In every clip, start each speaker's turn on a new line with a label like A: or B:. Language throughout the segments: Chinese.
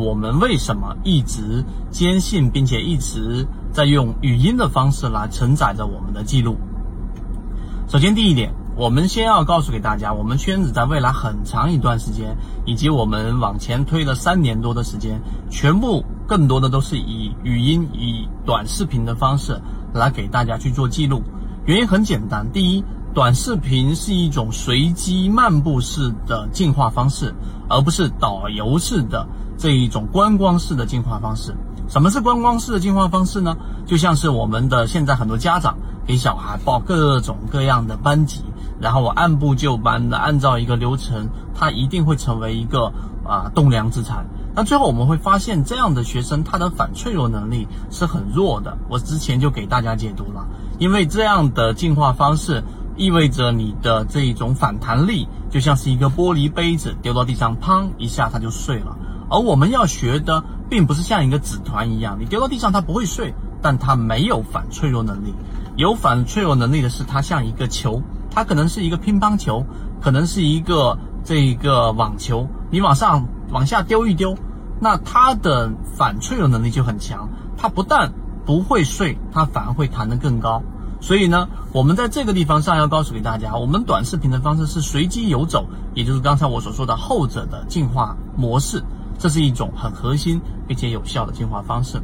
A: 我们为什么一直坚信，并且一直在用语音的方式来承载着我们的记录？首先，第一点，我们先要告诉给大家，我们圈子在未来很长一段时间，以及我们往前推了三年多的时间，全部更多的都是以语音、以短视频的方式来给大家去做记录。原因很简单，第一，短视频是一种随机漫步式的进化方式，而不是导游式的。这一种观光式的进化方式，什么是观光式的进化方式呢？就像是我们的现在很多家长给小孩报各种各样的班级，然后我按部就班的按照一个流程，他一定会成为一个啊栋梁之才。那最后我们会发现，这样的学生他的反脆弱能力是很弱的。我之前就给大家解读了，因为这样的进化方式意味着你的这一种反弹力就像是一个玻璃杯子丢到地上，砰一下它就碎了。而我们要学的，并不是像一个纸团一样，你丢到地上它不会碎，但它没有反脆弱能力。有反脆弱能力的是，它像一个球，它可能是一个乒乓球，可能是一个这一个网球，你往上往下丢一丢，那它的反脆弱能力就很强。它不但不会碎，它反而会弹得更高。所以呢，我们在这个地方上要告诉给大家，我们短视频的方式是随机游走，也就是刚才我所说的后者的进化模式。这是一种很核心并且有效的进化方式。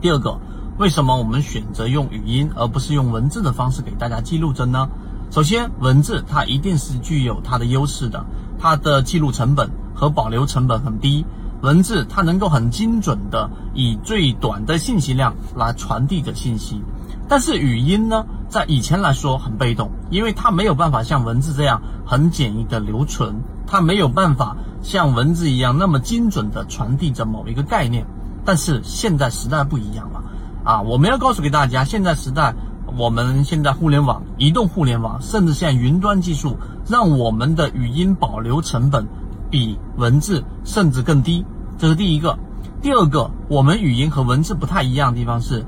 A: 第二个，为什么我们选择用语音而不是用文字的方式给大家记录着呢？首先，文字它一定是具有它的优势的，它的记录成本和保留成本很低。文字它能够很精准的以最短的信息量来传递着信息，但是语音呢，在以前来说很被动，因为它没有办法像文字这样很简易的留存，它没有办法。像文字一样那么精准的传递着某一个概念，但是现在时代不一样了啊！我们要告诉给大家，现在时代，我们现在互联网、移动互联网，甚至像云端技术，让我们的语音保留成本比文字甚至更低。这是第一个。第二个，我们语音和文字不太一样的地方是，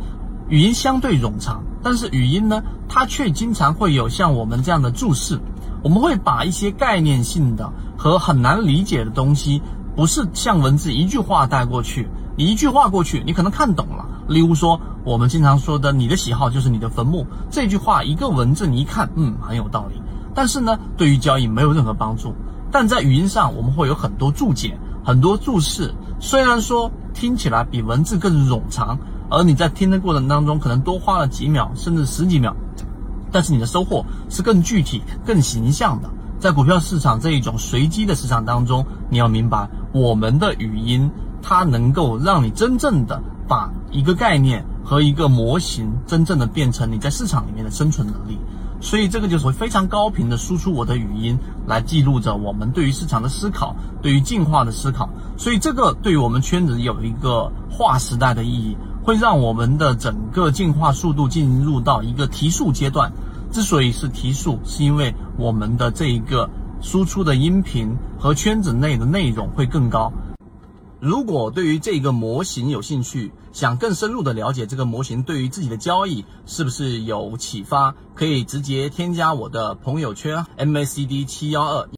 A: 语音相对冗长，但是语音呢，它却经常会有像我们这样的注释。我们会把一些概念性的和很难理解的东西，不是像文字一句话带过去，你一句话过去，你可能看懂了。例如说，我们经常说的“你的喜好就是你的坟墓”这句话，一个文字你一看，嗯，很有道理。但是呢，对于交易没有任何帮助。但在语音上，我们会有很多注解、很多注释，虽然说听起来比文字更冗长，而你在听的过程当中，可能多花了几秒，甚至十几秒。但是你的收获是更具体、更形象的。在股票市场这一种随机的市场当中，你要明白，我们的语音它能够让你真正的把一个概念和一个模型真正的变成你在市场里面的生存能力。所以这个就是非常高频的输出我的语音来记录着我们对于市场的思考，对于进化的思考。所以这个对于我们圈子有一个划时代的意义。会让我们的整个进化速度进入到一个提速阶段。之所以是提速，是因为我们的这一个输出的音频和圈子内的内容会更高。如果对于这个模型有兴趣，想更深入的了解这个模型对于自己的交易是不是有启发，可以直接添加我的朋友圈 MACD 七幺二。